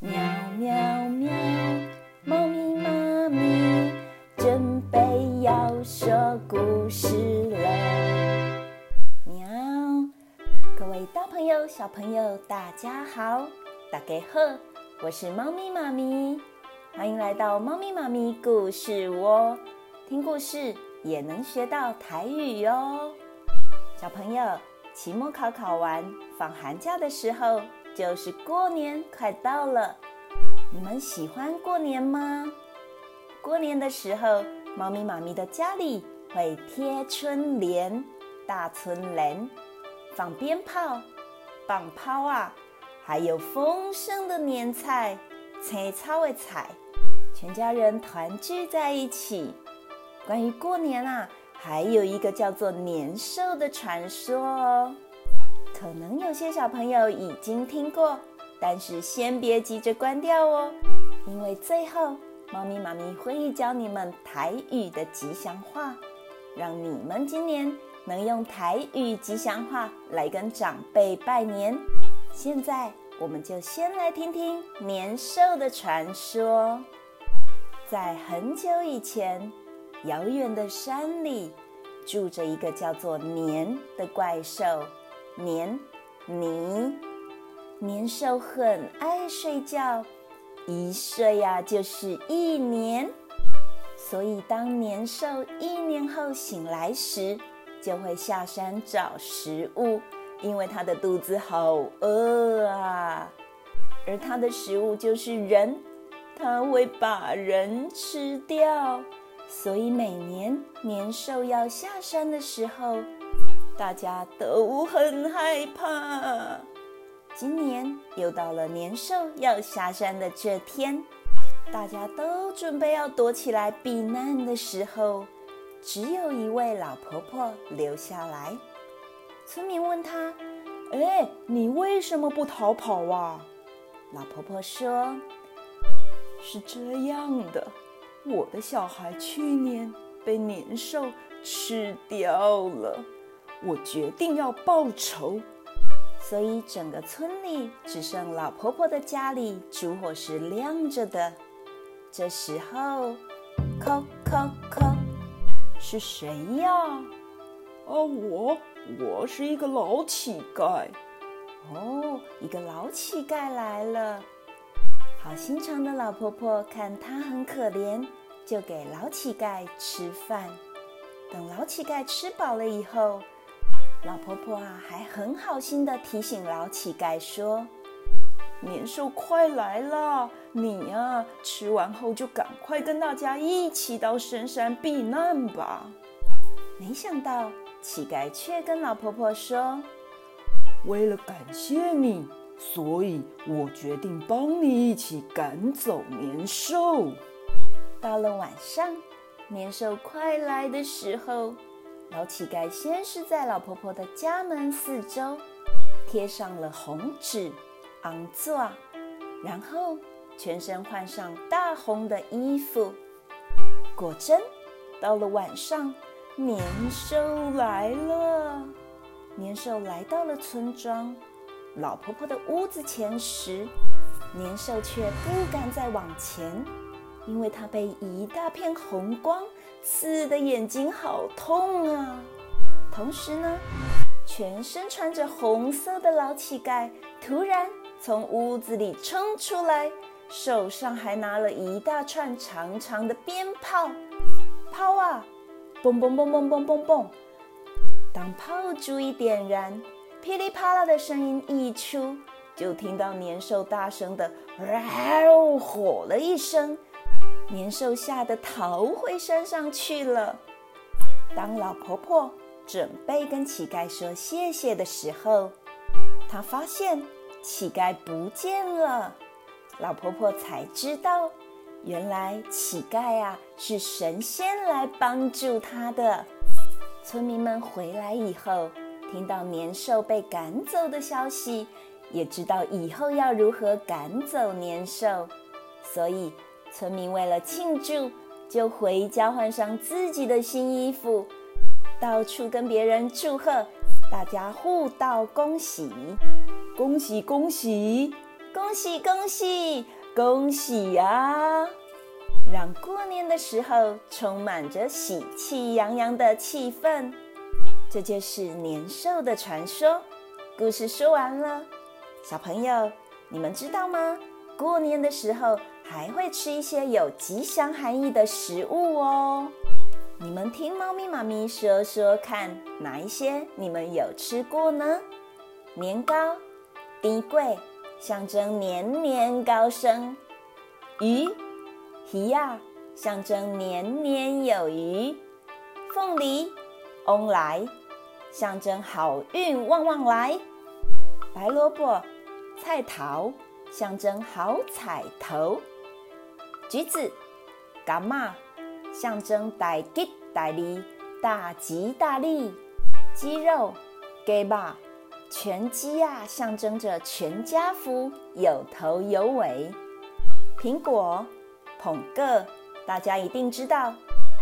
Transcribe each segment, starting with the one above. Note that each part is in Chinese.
喵喵喵，猫咪妈咪准备要说故事了。喵，各位大朋友、小朋友，大家好，大家好，我是猫咪妈咪，欢迎来到猫咪妈咪故事窝，听故事也能学到台语哟。小朋友，期末考考完，放寒假的时候。就是过年快到了，你们喜欢过年吗？过年的时候，猫咪妈咪的家里会贴春联、大春联，放鞭炮、放炮啊，还有丰盛的年菜、青草的菜，全家人团聚在一起。关于过年啊，还有一个叫做年兽的传说哦。可能有些小朋友已经听过，但是先别急着关掉哦，因为最后猫咪妈咪会教你们台语的吉祥话，让你们今年能用台语吉祥话来跟长辈拜年。现在我们就先来听听年兽的传说。在很久以前，遥远的山里住着一个叫做年的怪兽。年，你，年兽很爱睡觉，一睡呀就是一年。所以当年兽一年后醒来时，就会下山找食物，因为它的肚子好饿啊。而它的食物就是人，它会把人吃掉。所以每年年兽要下山的时候，大家都很害怕。今年又到了年兽要下山的这天，大家都准备要躲起来避难的时候，只有一位老婆婆留下来。村民问她：“哎，你为什么不逃跑啊？”老婆婆说：“是这样的，我的小孩去年被年兽吃掉了。”我决定要报仇，所以整个村里只剩老婆婆的家里烛火是亮着的。这时候，叩叩叩，是谁呀？啊，我，我是一个老乞丐。哦，一个老乞丐来了。好心肠的老婆婆看他很可怜，就给老乞丐吃饭。等老乞丐吃饱了以后，老婆婆啊，还很好心的提醒老乞丐说：“年兽快来了，你呀，吃完后就赶快跟大家一起到深山避难吧。”没想到乞丐却跟老婆婆说：“为了感谢你，所以我决定帮你一起赶走年兽。”到了晚上，年兽快来的时候。老乞丐先是在老婆婆的家门四周贴上了红纸、红纸，然后全身换上大红的衣服。果真，到了晚上，年兽来了。年兽来到了村庄，老婆婆的屋子前时，年兽却不敢再往前，因为它被一大片红光。刺的眼睛好痛啊！同时呢，全身穿着红色的老乞丐突然从屋子里冲出来，手上还拿了一大串长长的鞭炮。炮啊，嘣嘣嘣嘣嘣嘣嘣！当炮竹一点燃，噼里啪啦的声音一出，就听到年兽大声的“嗷”吼了一声。年兽吓得逃回山上去了。当老婆婆准备跟乞丐说谢谢的时候，她发现乞丐不见了。老婆婆才知道，原来乞丐啊是神仙来帮助她的。村民们回来以后，听到年兽被赶走的消息，也知道以后要如何赶走年兽，所以。村民为了庆祝，就回家换上自己的新衣服，到处跟别人祝贺，大家互道恭喜，恭喜恭喜！恭喜恭喜恭喜呀！让过年的时候充满着喜气洋洋的气氛。这就是年兽的传说。故事说完了，小朋友，你们知道吗？过年的时候还会吃一些有吉祥含义的食物哦。你们听猫咪妈咪说说看，哪一些你们有吃过呢？年糕、甜粿，象征年年高升；鱼、鱼呀，象征年年有余；凤梨、翁来，象征好运旺旺来；白萝卜、菜桃，象征好彩头；橘子、柑仔。象征大吉大利、大吉大利；鸡肉、鸡肉、全鸡啊，象征着全家福，有头有尾；苹果、捧个，大家一定知道，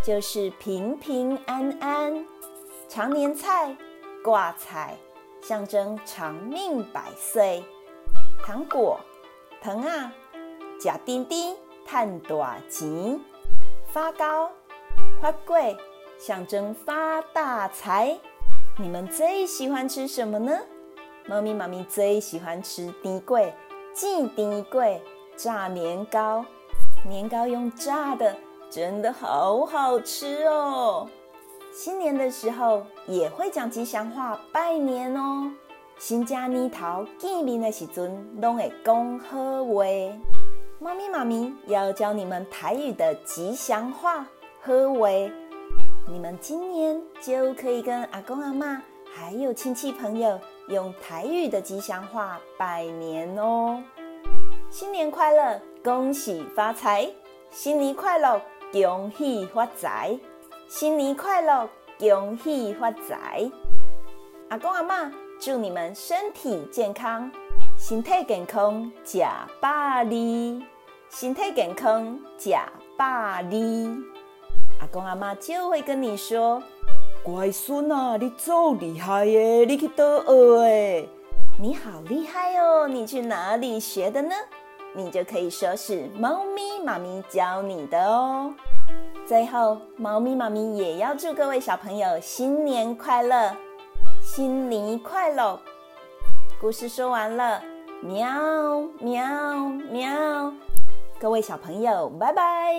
就是平平安安；长年菜、挂彩，象征长命百岁；糖果、糖啊，吃甜甜，赚大钱。发糕、发粿，象征发大财。你们最喜欢吃什么呢？猫咪妈咪最喜欢吃甜粿、煎甜粿、炸年糕。年糕用炸的，真的好好吃哦。新年的时候也会讲吉祥话拜年哦。新家年头见面的时阵，拢会讲好话。猫咪妈咪要教你们台语的吉祥话好话，你们今年就可以跟阿公阿妈还有亲戚朋友用台语的吉祥话拜年哦。新年快乐，恭喜发财！新年快乐，恭喜发财！新年快乐，恭喜发财！阿公阿妈，祝你们身体健康。身体健康，假百里；身体健康，假百里。阿公阿妈就会跟你说：“乖孙啊，你走厉害耶！你去倒学的？你好厉害哦！你去哪里学的呢？你就可以说是猫咪妈咪教你的哦。”最后，猫咪妈咪也要祝各位小朋友新年快乐，新年快乐！故事说完了。喵喵喵！各位小朋友，拜拜。